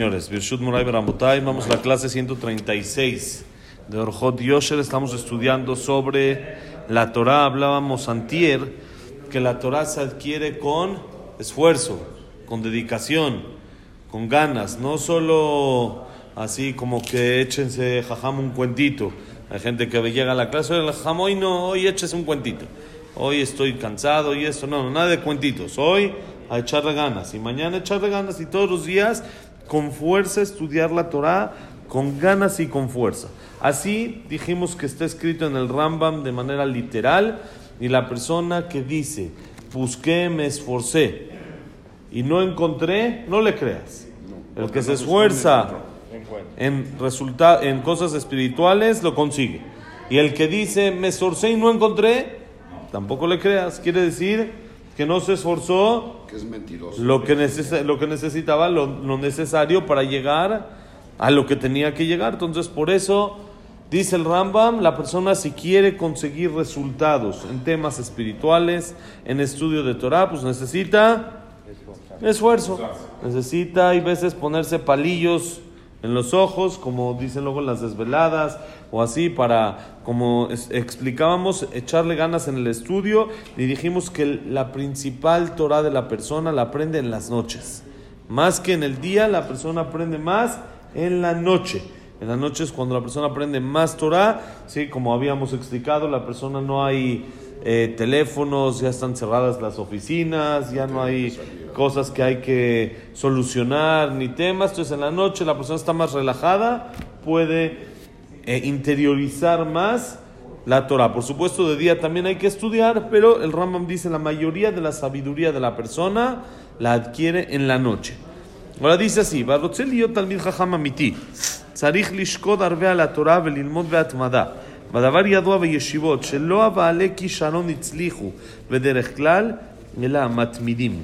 Señores, Birshut Moray Beramotay, vamos a la clase 136 de Orjot Yosher. Estamos estudiando sobre la Torah. Hablábamos antier que la Torah se adquiere con esfuerzo, con dedicación, con ganas, no solo así como que échense jajam un cuentito. Hay gente que llega a la clase, el jajam hoy no, hoy échese un cuentito. Hoy estoy cansado y esto, no, nada de cuentitos. Hoy a echarle ganas y mañana echarle ganas y todos los días con fuerza estudiar la Torah, con ganas y con fuerza. Así dijimos que está escrito en el Rambam de manera literal y la persona que dice, busqué, me esforcé y no encontré, no le creas. El que se esfuerza en, resulta en cosas espirituales lo consigue. Y el que dice, me esforcé y no encontré, tampoco le creas. Quiere decir que no se esforzó que es mentiroso. lo que, neces- lo que necesitaba, lo, lo necesario para llegar a lo que tenía que llegar. Entonces, por eso, dice el Rambam, la persona si quiere conseguir resultados en temas espirituales, en estudio de Torah, pues necesita esfuerzo. Necesita, hay veces, ponerse palillos en los ojos, como dicen luego las desveladas, o así, para, como explicábamos, echarle ganas en el estudio, y dijimos que la principal Torah de la persona la aprende en las noches. Más que en el día, la persona aprende más en la noche. En la noche es cuando la persona aprende más Torah, sí, como habíamos explicado, la persona no hay eh, teléfonos, ya están cerradas las oficinas, ya no hay cosas que hay que solucionar ni temas. Entonces en la noche la persona está más relajada, puede eh, interiorizar más la Torah. Por supuesto, de día también hay que estudiar, pero el Rambam dice la mayoría de la sabiduría de la persona la adquiere en la noche. ahora dice así, "ורוצה להיות תלמיד חכם אמיתי, צריך לשקוד הרבה על התורה וללמוד בהתמדה. והדבר ידוע בישיבות, שלא הבעלי כישרון הצליחו בדרך כלל, אלא המתמידים.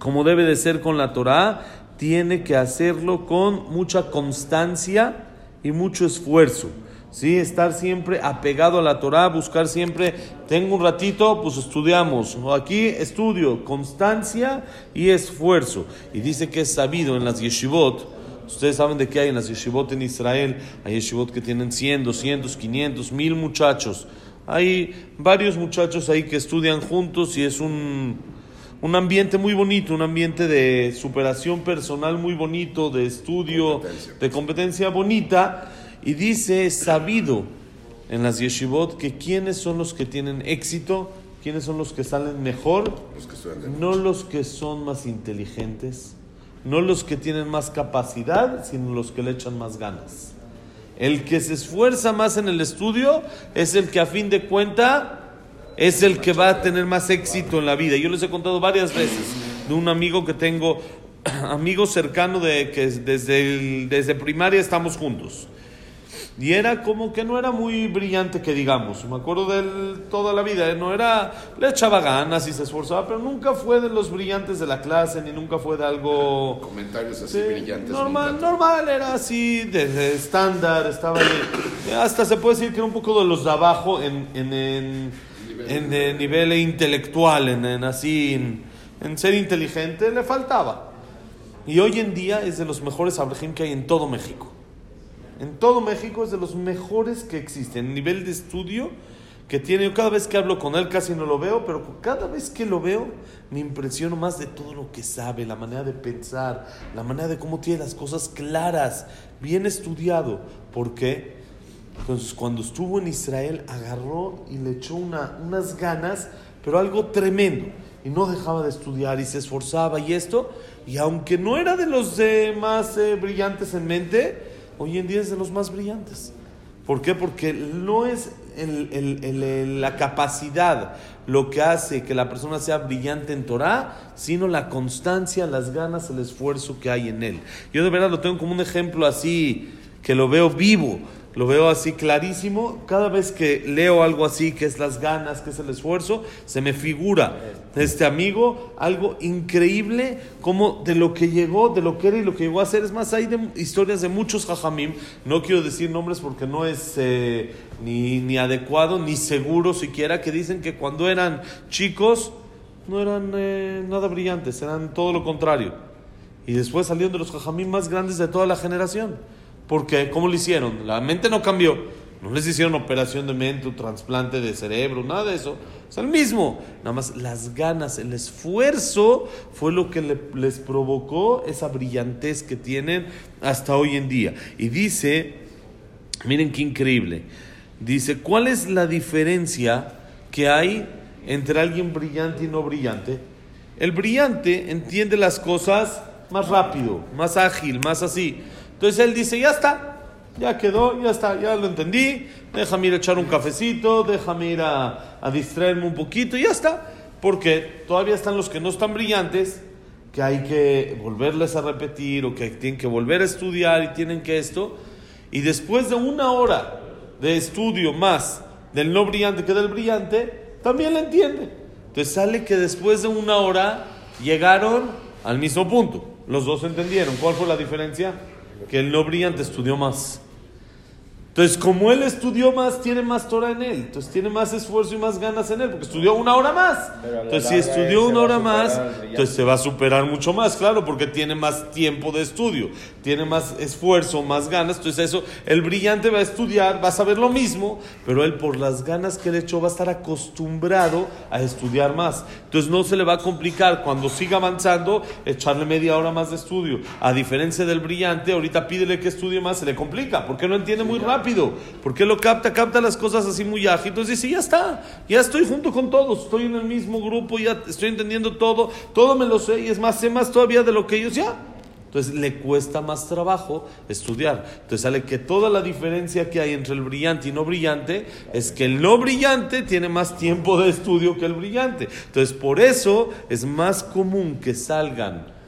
como debe de ser con la Torah, tiene que hacerlo con mucha constancia y mucho esfuerzo. ¿sí? Estar siempre apegado a la Torah, buscar siempre, tengo un ratito, pues estudiamos. Aquí estudio, constancia y esfuerzo. Y dice que es sabido en las yeshivot, Ustedes saben de qué hay en las yeshivot en Israel. Hay yeshivot que tienen 100, 200, 500, 1000 muchachos. Hay varios muchachos ahí que estudian juntos y es un, un ambiente muy bonito, un ambiente de superación personal muy bonito, de estudio, Competencia. de competencia bonita. Y dice, sabido en las yeshivot que quiénes son los que tienen éxito, quiénes son los que salen mejor, Los que no los que son más inteligentes, no los que tienen más capacidad, sino los que le echan más ganas. El que se esfuerza más en el estudio es el que a fin de cuenta es el que va a tener más éxito en la vida. Yo les he contado varias veces de un amigo que tengo, amigo cercano de que desde, el- desde primaria estamos juntos. Y era como que no era muy brillante que digamos. Me acuerdo de él toda la vida. No era, le echaba ganas y se esforzaba, pero nunca fue de los brillantes de la clase, ni nunca fue de algo comentarios así Sí, brillantes. Normal, normal, era así, desde estándar, estaba ahí. Hasta se puede decir que era un poco de los de abajo en, en, en, En, eh, nivel intelectual, en, en así, en, en ser inteligente, le faltaba. Y hoy en día es de los mejores abrejim que hay en todo México. En todo México es de los mejores que existen. Nivel de estudio que tiene. Yo cada vez que hablo con él casi no lo veo, pero cada vez que lo veo me impresiono más de todo lo que sabe, la manera de pensar, la manera de cómo tiene las cosas claras, bien estudiado. ¿Por qué? Entonces, cuando estuvo en Israel, agarró y le echó una- unas ganas, pero algo tremendo. Y no dejaba de estudiar y se esforzaba y esto. Y aunque no era de los eh, más brillantes en mente, hoy en día es de los más brillantes. ¿Por qué? Porque no es el- la capacidad lo que hace que la persona sea brillante en Torah, sino la constancia, las ganas, el esfuerzo que hay en él. Yo de verdad lo tengo como un ejemplo así, que lo veo vivo, lo veo así clarísimo. Cada vez que leo algo así, que es las ganas, que es el esfuerzo, se me figura este amigo algo increíble como de lo que llegó, de lo que era y lo que llegó a ser. Es más, hay de- historias de muchos jajamim, no quiero decir nombres porque no es eh, ni, ni adecuado ni seguro siquiera, que dicen que cuando eran chicos no eran eh, nada brillantes, eran todo lo contrario. Y después salieron de los jajamim más grandes de toda la generación. Porque, ¿cómo lo hicieron? La mente no cambió. No les hicieron operación de mente, un trasplante de cerebro, nada de eso. Es el mismo. Nada más las ganas, el esfuerzo fue lo que le- les provocó esa brillantez que tienen hasta hoy en día. Y dice, miren qué increíble. Dice, ¿cuál es la diferencia que hay entre alguien brillante y no brillante? El brillante entiende las cosas más rápido, más ágil, más así. Entonces él dice, ya está, ya quedó, ya está, ya lo entendí, déjame ir a echar un cafecito, déjame ir a, distraerme un poquito, y ya está. Porque todavía están los que no están brillantes, que hay que volverles a repetir o que tienen que volver a estudiar y tienen que esto. Y después de una hora de estudio más del no brillante que del brillante, también le entiende. Entonces sale que después de una hora llegaron al mismo punto. Los dos entendieron. ¿Cuál fue la diferencia? Que el no brillante estudió más. Entonces, como él estudió más, tiene más Torah en él. Entonces, tiene más esfuerzo y más ganas en él, porque estudió una hora más. Entonces, si estudió una hora más, entonces se va a superar mucho más, claro, porque tiene más tiempo de estudio, tiene más esfuerzo, más ganas. Entonces, eso, el brillante va a estudiar, va a saber lo mismo, pero él, por las ganas que le echó, va a estar acostumbrado a estudiar más. Entonces, no se le va a complicar cuando siga avanzando, echarle media hora más de estudio. A diferencia del brillante, ahorita pídele que estudie más, se le complica, porque no entiende muy rápido, porque lo capta, capta las cosas así muy ágil. Entonces dice, ya está, ya estoy junto con todos, estoy en el mismo grupo, ya estoy entendiendo todo, todo me lo sé, y es más, sé más todavía de lo que ellos ya. Entonces le cuesta más trabajo estudiar. Entonces sale que toda la diferencia que hay entre el brillante y no brillante es que el no brillante tiene más tiempo de estudio que el brillante. Entonces por eso es más común que salgan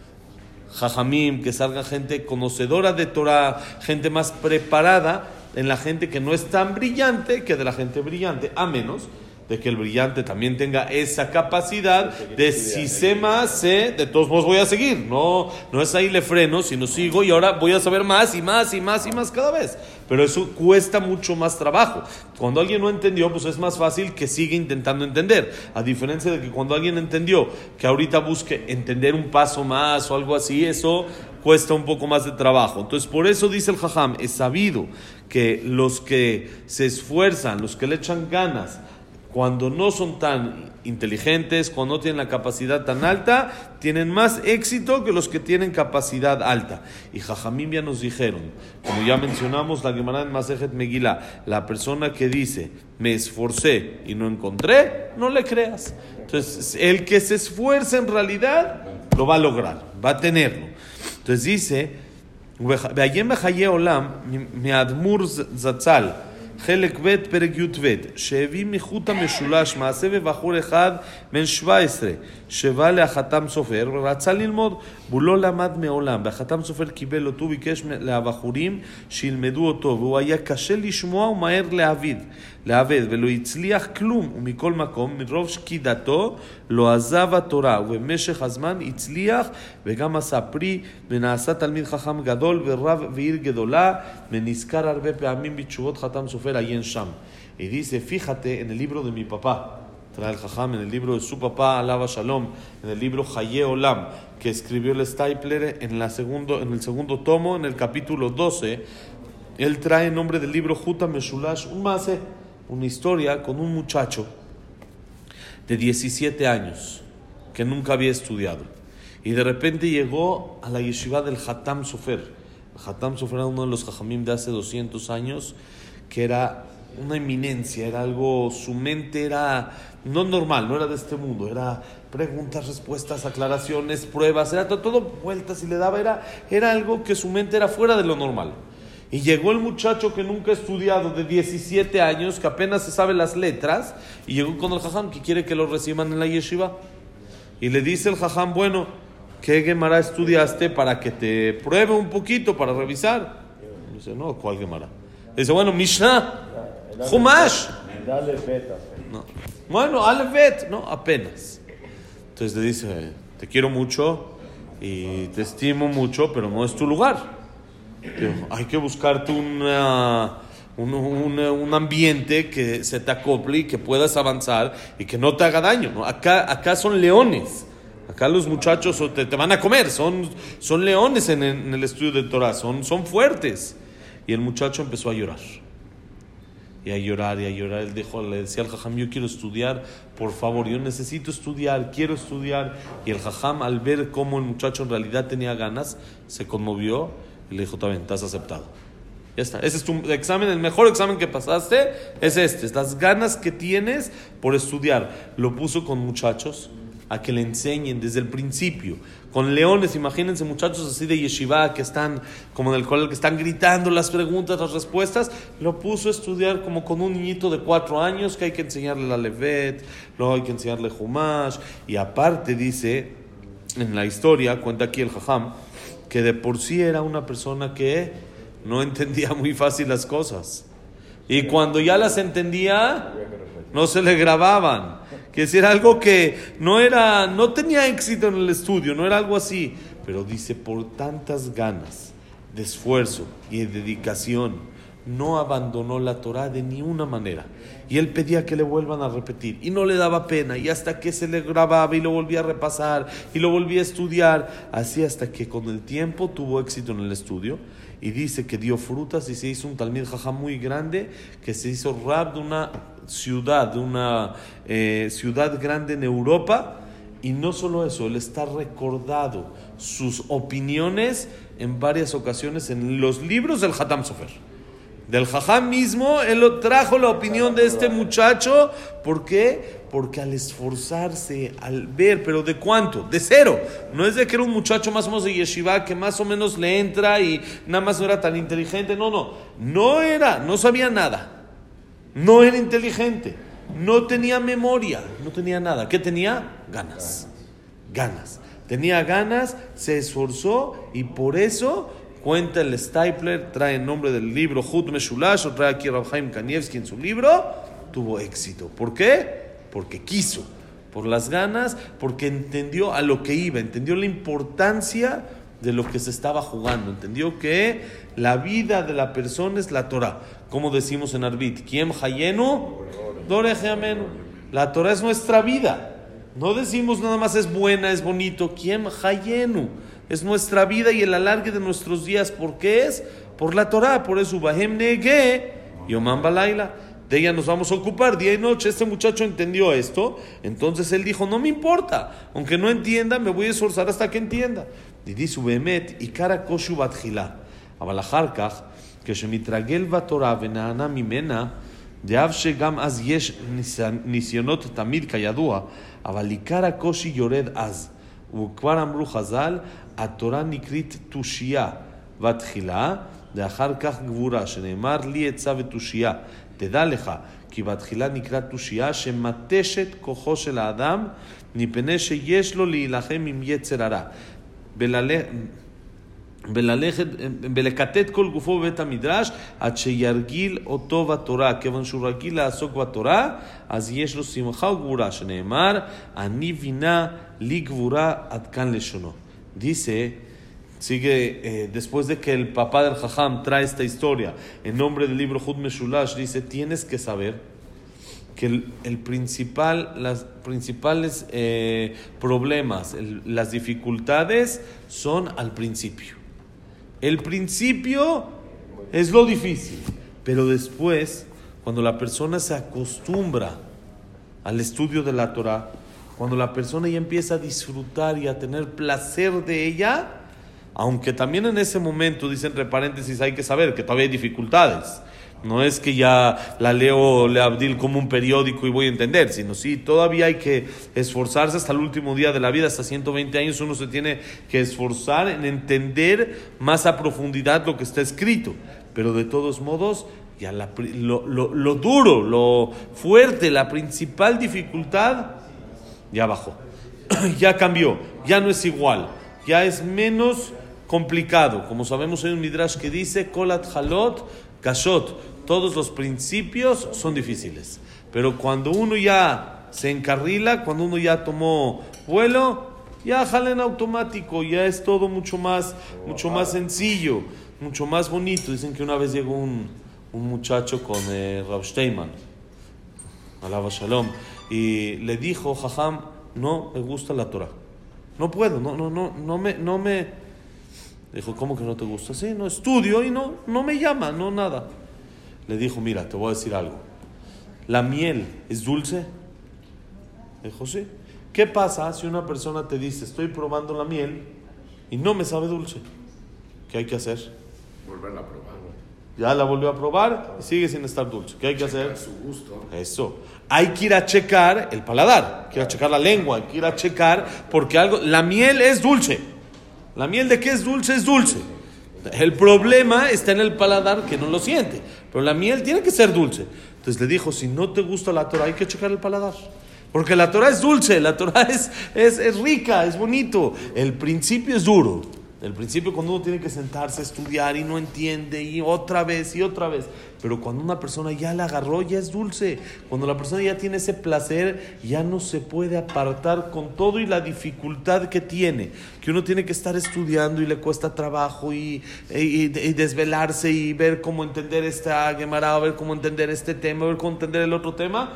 jajamim, que salga gente conocedora de Torah, gente más preparada en la gente que no es tan brillante que de la gente brillante, a menos de que el brillante también tenga esa capacidad de si sé más, sé, de todos modos voy a seguir. No, no es ahí le freno, sino sigo y ahora voy a saber más y más y más y más cada vez. Pero eso cuesta mucho más trabajo. Cuando alguien no entendió, pues es más fácil que siga intentando entender. A diferencia de que cuando alguien entendió, que ahorita busque entender un paso más o algo así, eso cuesta un poco más de trabajo. Entonces, por eso dice el Jajam, es sabido que los que se esfuerzan, los que le echan ganas, cuando no son tan inteligentes, cuando no tienen la capacidad tan alta, tienen más éxito que los que tienen capacidad alta. Y Jajamim ya nos dijeron, como ya mencionamos, la Gemara en Masejet la persona que dice, me esforcé y no encontré, no le creas. Entonces, el que se esfuerza en realidad, lo va a lograr, va a tenerlo. Entonces dice, Olam, Zatzal, חלק ב' פרק י"ב שהביא מחוט המשולש מעשה בבחור אחד בן 17 שבא להחתם סופר ורצה ללמוד והוא לא למד מעולם והחתם סופר קיבל אותו ביקש מהבחורים שילמדו אותו והוא היה קשה לשמוע ומהר להבין לעבד ולא הצליח כלום ומכל מקום מרוב שקידתו לא עזב התורה ובמשך הזמן הצליח וגם עשה פרי ונעשה תלמיד חכם גדול ורב ועיר גדולה ונזכר הרבה פעמים בתשובות חתם סופר עיין שם. Y dice, fíjate en el libro de mi papá, trae el Jajam, en el libro de su papá, Alaba Shalom, en el libro Haye Olam, que escribió el Stapler en, la segundo, en el segundo tomo, en el capítulo 12, él trae en nombre del libro Juta Meshulash un mase, una historia con un muchacho de 17 años que nunca había estudiado. Y de repente llegó a la yeshiva del Hatam Sofer. El Hatam Sofer era uno de los Jajamim de hace 200 años, que era una eminencia, era algo, su mente era no normal, no era de este mundo, era preguntas, respuestas, aclaraciones, pruebas, era todo, todo vueltas y le daba, era, era algo que su mente era fuera de lo normal. Y llegó el muchacho que nunca ha estudiado, de 17 años, que apenas se sabe las letras, y llegó con el jajam que quiere que lo reciban en la yeshiva. Y le dice el jajam, bueno, ¿qué Gemara estudiaste para que te pruebe un poquito, para revisar? Y dice, no, ¿cuál Gemara? Dice, bueno, Mishnah, Humash. Dale beta. No. Bueno, Alefet, no, apenas. Entonces le dice, te quiero mucho y te estimo mucho, pero no es tu lugar. Hay que buscarte una, un, un- ambiente que se te acople y que puedas avanzar y que no te haga daño. ¿no? Acá, acá son leones. Acá los muchachos te, te van a comer, son, son leones en, en el estudio de Torah, son, son fuertes. Y el muchacho empezó a llorar y a llorar y a llorar. Él dijo, le decía al jajam, yo quiero estudiar, por favor, yo necesito estudiar, quiero estudiar. Y el jajam, al ver cómo el muchacho en realidad tenía ganas, se conmovió y le dijo, está bien, estás aceptado. Ya está, ese es tu examen, el mejor examen que pasaste es este, es las ganas que tienes por estudiar. Lo puso con muchachos a que le enseñen desde el principio. Con leones, imagínense muchachos así de yeshiva que están como en el colegio, que están gritando las preguntas, las respuestas. Lo puso a estudiar como con un niñito de cuatro años que hay que enseñarle la levet, luego hay que enseñarle humash. Y aparte dice, en la historia, cuenta aquí el jajam, que de por sí era una persona que no entendía muy fácil las cosas. Y cuando ya las entendía, no se le grababan. Que si era algo que no era, no tenía éxito en el estudio, no era algo así. Pero dice, por tantas ganas de esfuerzo y de dedicación, no abandonó la Torah de ni una manera. Y él pedía que le vuelvan a repetir. Y no le daba pena. Y hasta que se le grababa y lo volvía a repasar y lo volvía a estudiar. Así hasta que con el tiempo tuvo éxito en el estudio. Y dice que dio frutas y se hizo un talmid jajá muy grande que se hizo rab de una ciudad, una eh, ciudad grande en Europa. Y no solo eso, él está recordado sus opiniones en varias ocasiones en los libros del Hatam Sofer. Del Jajam mismo, él lo trajo la opinión de este muchacho. ¿Por qué? Porque al esforzarse, al ver, pero ¿de cuánto? De cero. No es de que era un muchacho más o menos de yeshiva que más o menos le entra y nada más no era tan inteligente. No, no. No era, no sabía nada. No era inteligente. No tenía memoria. No tenía nada. ¿Qué tenía? Ganas. Ganas. Tenía ganas, se esforzó y por eso cuenta el Stapler, trae el nombre del libro Hut Meshulash, o trae aquí Rabhaim Kanievski en su libro, tuvo éxito. ¿Por qué? Porque quiso, por las ganas, porque entendió a lo que iba, entendió la importancia de lo que se estaba jugando, entendió que la vida de la persona es la Torah. Como decimos en Arbit, ¿quién hayenu? Doreje amenu. La Torah es nuestra vida. No decimos nada más es buena, es bonito. ¿Quién hayenu? Es nuestra vida y el alargue de nuestros días. ¿Por qué es? Por la Torah. Por eso, Bahem Nege, Yomam Balaila. De ella nos vamos a ocupar día y noche. Este muchacho entendió esto. Entonces él dijo: No me importa. Aunque no entienda, me voy a esforzar hasta que entienda. Dice: Bemet, y cara koshu batjila. אבל אחר כך, כשמתרגל בתורה ונהנה ממנה, דאב שגם אז יש ניסיונות תמיד כידוע, אבל עיקר הקושי יורד אז. וכבר אמרו חז"ל, התורה נקראת תושייה בתחילה, ואחר כך גבורה, שנאמר לי עצה ותושייה. תדע לך, כי בתחילה נקרא תושייה שמתשת כוחו של האדם, מפני שיש לו להילחם עם יצר הרע. בללה- וללכת, ולקטט כל גופו בבית המדרש עד שירגיל אותו בתורה. כיוון שהוא רגיל לעסוק בתורה, אז יש לו שמחה וגבורה, שנאמר, אני בינה לי גבורה עד כאן לשונו. Dice, sigue, eh, después de que el papá del Jajam trae esta historia en nombre del libro Hud Meshulash, dice, tienes que saber que el, el principal, las principales eh, problemas, el- las dificultades son al principio. El principio es lo difícil, pero después, cuando la persona se acostumbra al estudio de la Torah, cuando la persona ya empieza a disfrutar y a tener placer de ella, aunque también en ese momento, dice entre paréntesis, hay que saber que todavía hay dificultades, No es que ya la leo le Abdil como un periódico y voy a entender, sino sí, todavía hay que esforzarse hasta el último día de la vida, hasta 120 años uno se tiene que esforzar en entender más a profundidad lo que está escrito. Pero de todos modos, ya lo, lo duro, lo fuerte, la principal dificultad, ya bajó, ya cambió, ya no es igual, ya es menos complicado. Como sabemos, hay un midrash que dice, Kolat Halot, Kashot todos los principios son difíciles. Pero cuando uno ya se encarrila, cuando uno ya tomó vuelo, ya jala en automático, ya es todo mucho más, mucho más sencillo, mucho más bonito. Dicen que una vez llegó un, un muchacho con eh, Rav Steinman, alaba Shalom, y le dijo, Jajam, no me gusta la Torah. No puedo, no, no, no, no me, no me. Dijo, ¿cómo que no te gusta? Sí, no estudio y no, no me llama, no nada le dijo, mira, te voy a decir algo. ¿La miel es dulce? Dijo, sí. ¿Qué pasa si una persona te dice, estoy probando la miel y no me sabe dulce? ¿Qué hay que hacer? Volverla a probar. Ya la volvió a probar y sigue sin estar dulce. ¿Qué hay que hacer? Su gusto. Eso. Hay que ir a checar el paladar, hay que ir a checar la lengua, hay que ir a checar porque algo... La miel es dulce. ¿La miel de qué es dulce? Es dulce. El problema está en el paladar que no lo siente. Pero la miel tiene que ser dulce. Entonces le dijo, si no te gusta la Torah, hay que checar el paladar. Porque la Torah es dulce, la Torah es, es, es rica, es bonito. El principio es duro. El principio cuando uno tiene que sentarse a estudiar y no entiende y otra vez y otra vez. Pero cuando una persona ya la agarró, ya es dulce. Cuando la persona ya tiene ese placer, ya no se puede apartar con todo y la dificultad que tiene. Que uno tiene que estar estudiando y le cuesta trabajo y, y, y desvelarse y ver cómo entender esta Gemara, ver cómo entender este tema, ver cómo entender el otro tema.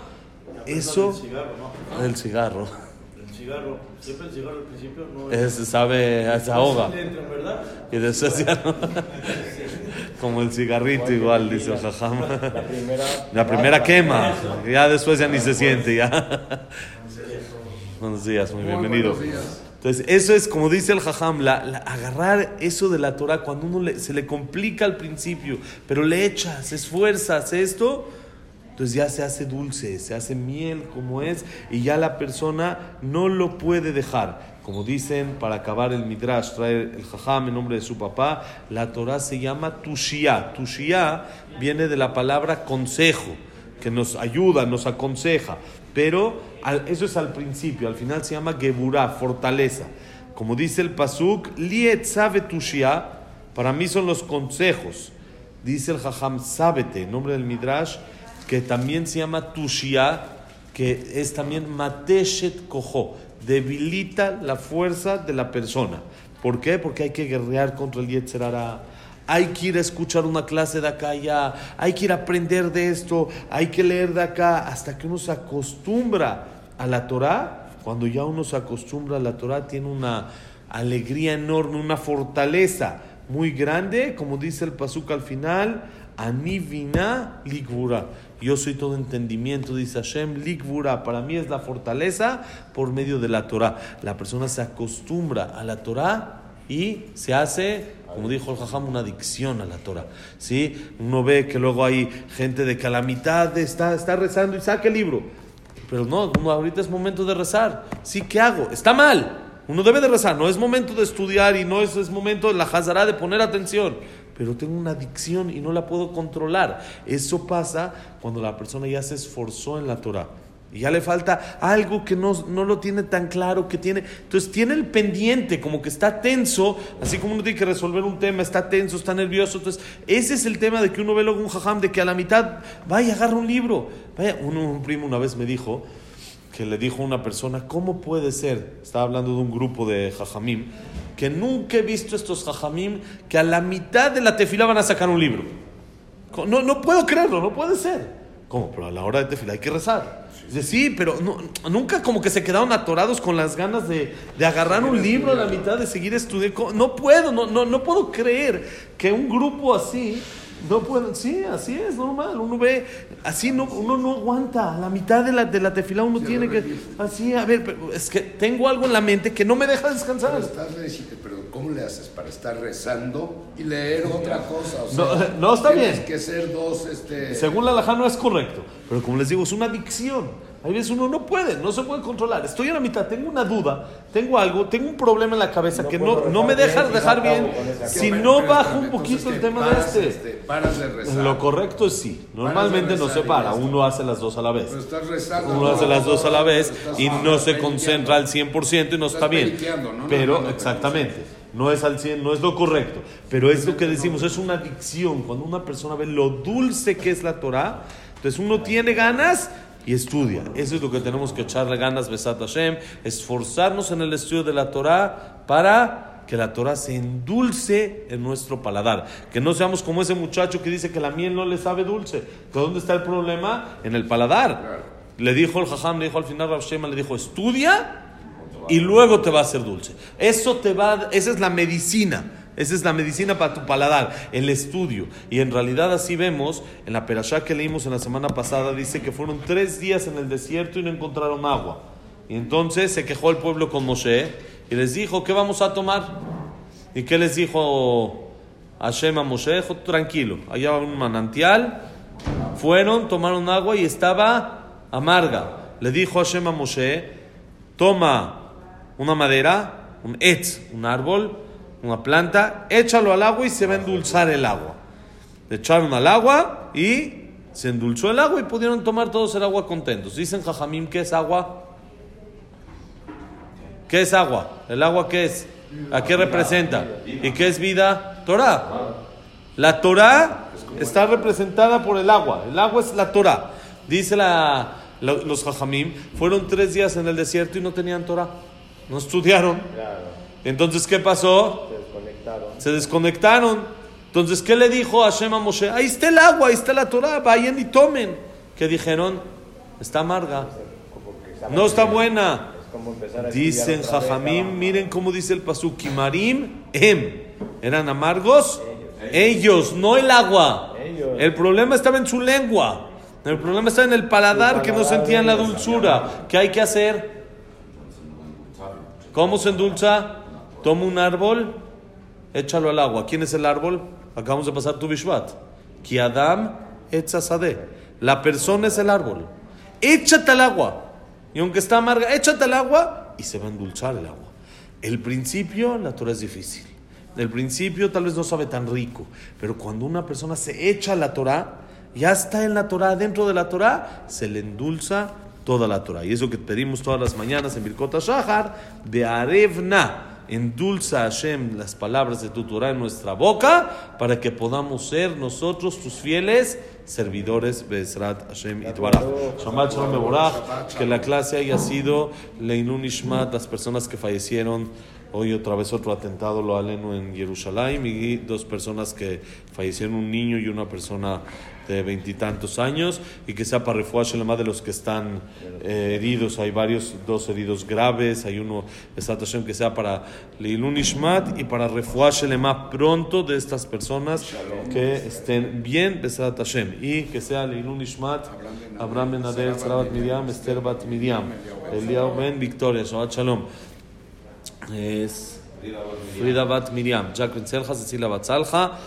Eso... El cigarro, ¿no? El cigarro. El cigarro, siempre el cigarro al principio no Es, sabe, se ahoga. Y después ya no. Como el cigarrito igual, dice el jajam. La primera. La primera quema, ya después ya ni se siente, ya. Buenos días, muy bienvenido. días. Entonces, eso es como dice el jajam, la, la- agarrar eso de la Torah cuando uno le- se le complica al principio, pero le echas, esfuerzas esto, entonces ya se hace dulce, se hace miel como es, y ya la persona no lo puede dejar. Como dicen, para acabar el midrash, trae el jajam en nombre de su papá, la Torah se llama tushia. Tushia viene de la palabra consejo que nos ayuda, nos aconseja. Pero eso es al principio, al final se llama Geburah, fortaleza. Como dice el Pasuk, Liet sabe tushia, para mí son los consejos. Dice el Jajam, sábete, en nombre del Midrash, que también se llama tushia, que es también mateshet kojo, debilita la fuerza de la persona. ¿Por qué? Porque hay que guerrear contra el Yetzer Hara. Hay que ir a escuchar una clase de acá allá, hay que ir a aprender de esto, hay que leer de acá, hasta que uno se acostumbra a la Torah. Cuando ya uno se acostumbra a la Torah, tiene una alegría enorme, una fortaleza muy grande, como dice el Pasuk al final, Anivina Ligvura. Yo soy todo entendimiento, dice Hashem, Ligvura. Para mí es la fortaleza por medio de la Torah. La persona se acostumbra a la Torah y se hace, como dijo el Jajam, una adicción a la Torah. ¿Sí? Uno ve que luego hay gente de que a la mitad está, está rezando y saca el libro. Pero no, ahorita es momento de rezar. Sí, ¿qué hago? Está mal. Uno debe de rezar. No es momento de estudiar y no es, momento la jazará de poner atención. Pero tengo una adicción y no la puedo controlar. Eso pasa cuando la persona ya se esforzó en la Torah. Y ya le falta algo que no, no lo tiene tan claro, que tiene... Entonces tiene el pendiente, como que está tenso, así como uno tiene que resolver un tema, está tenso, está nervioso. Entonces ese es el tema de que uno ve luego un jajam, de que a la mitad, vaya, agarra un libro. Vaya, uno, un primo una vez me dijo, que le dijo a una persona, ¿cómo puede ser? Estaba hablando de un grupo de jajamim, que nunca he visto estos jajamim que a la mitad de la tefila van a sacar un libro. No, no puedo creerlo, no puede ser. ¿Cómo? Pero a la hora de tefila hay que rezar. Dice, sí, pero no- nunca como que se quedaron atorados con las ganas de, de agarrar un libro a la mitad, de seguir estudiando. No puedo, no, no, no puedo creer que un grupo así no puede. Sí, así es, normal. Uno ve, así no, uno no aguanta. A la mitad de la, de la tefila uno tiene que. Así, a ver, pero es que tengo algo en la mente que no me deja descansar. Pero estás pero ¿cómo le haces para estar rezando y leer otra cosa? O No, sea, no, está tienes bien. que ser dos, este... Según la alajá no es correcto, pero como les digo, es una adicción. Hay veces uno no puede, no se puede controlar. Estoy a la mitad, tengo una duda, tengo algo, tengo un problema en la cabeza No que no, no me rezar deja bien, dejar bien si no bajo un poquito entonces, el tema de Paras, este. Paras de rezar. Lo correcto es sí. Normalmente no se para, uno hace las dos a la vez. Pero estás rezando. Uno hace las dos a la vez y no se concentra al 100% y no está bien. Pero, exactamente, no es al 100, no es lo correcto. Pero es lo que decimos, es una adicción. Cuando una persona ve lo dulce que es la Torah, entonces uno tiene ganas y estudia. Eso es lo que tenemos que echarle ganas, Besat Hashem, esforzarnos en el estudio de la Torah para que la Torah se endulce en nuestro paladar. Que no seamos como ese muchacho que dice que la miel no le sabe dulce. ¿De dónde está el problema? En el paladar. Le dijo el Jajam, le dijo al final Rav Shema, le dijo, estudia y luego te va a hacer dulce. Eso te va, esa es la medicina. Esa es la medicina para tu paladar, el estudio. Y en realidad así vemos, en la perashá que leímos en la semana pasada, dice que fueron tres días en el desierto y no encontraron agua. Y entonces se quejó el pueblo con Moshe y les dijo, ¿qué vamos a tomar? ¿Y qué les dijo Hashem a Moshe? Dijo, tranquilo, allá va un manantial. Fueron, tomaron agua y estaba amarga. Le dijo Hashem a Moshe, toma una madera, un etz, un árbol, una planta, échalo al agua y se va a endulzar el agua. Le echaron al agua y se endulzó el agua y pudieron tomar todos el agua contentos. Dicen Jajamim, ¿qué es agua? ¿Qué es agua? ¿El agua qué es? ¿A qué representa? ¿Y qué es vida? Torah. La Torah está representada por el agua. El agua es la Torah. Dice la, lo- los Jajamim, fueron tres días en el desierto y no tenían Torah. No estudiaron. Entonces, ¿qué pasó? se desconectaron. Se desconectaron. Entonces, ¿qué le dijo Hashem a Moshe? Ahí está el agua, ahí está la Torah, vayan y tomen. ¿Qué dijeron? Está amarga. No está buena. Dicen Jajamim, miren cómo dice el pasuk, Kimarim em. ¿Eran amargos? Ellos, no el agua. El problema estaba en su lengua. El problema está en el paladar, que no sentían la dulzura. ¿Qué hay que hacer? ¿Cómo se endulza? Toma un árbol, échalo al agua. ¿Quién es el árbol? Acabamos de pasar tu Bishvat. Ki Adam etzasade. La persona es el árbol. Échate al agua. Y aunque está amarga, échate al agua y se va a endulzar el agua. El principio, la Torah es difícil. El principio tal vez no sabe tan rico, pero cuando una persona se echa a la Torah, ya está en la Torah, dentro de la Torah, se le endulza toda la Torah. Y eso que pedimos todas las mañanas en Birkota Shahar, de Arevna, endulza Hashem las palabras de tu Torah en nuestra boca, para que podamos ser nosotros tus fieles servidores, Bezrat Hashem y. Shabbat Shalom que la clase haya sido Leinun Ishmat, las personas que fallecieron. Hoy otra vez otro atentado lo aleno en Jerusalén y dos personas que fallecieron, un niño y una persona de veintitantos años y que sea para refuash de los que están eh, heridos. Hay varios, dos heridos graves, hay uno, Hashem, que sea para Leilun Ishmat y para refuash más pronto de estas personas que estén bien, Besat Hashem, y que sea Leilun Ishmat, Abraham Ben Adel, Sarabat Miriam, Esther Bat Miriam, Eliyahu Ben Victoria, Shalom. Es Frida Bat Miriam, Jack Ben Selja, Cecilia Bat Salja.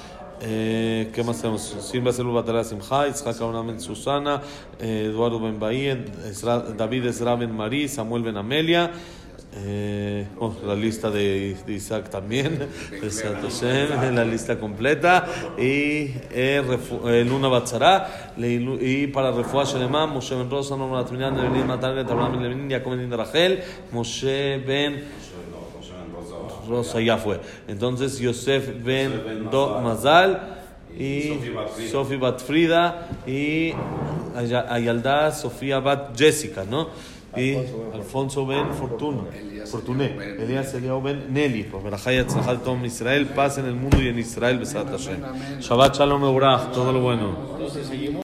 Eh, ¿Qué más tenemos? Silva Selva Batara Simcha, Itzhak Ben Susana, eh, Eduardo Ben Bahía, Ezra- David Ezra Ben Marí, Samuel Ben Amelia. Eh, oh, la lista de, de Isaac también, Hashem, la lista completa. Y eh, eh, Luna Batzara, y para Refuah Shelema, Moshe Ben Rosa, Norma Latminyan, Evelyn Matarget, Abraham Ben Levin, Jacob Rachel, Moshe Ben Rosa ya fue. Entonces Yosef Ben Do Mazal y Sofi Bat Frida y Aya- Ayalda Sofía Bat Jessica, ¿no? Y Alfonso Ben Fortuna. Elías Fortuné. Elías Eliyahu Ben Nelly. Por Berajá y Atzlajá Tom Israel. Paz en el mundo y en Israel. Besat Hashem. Shabbat Shalom Eurach. Todo lo bueno.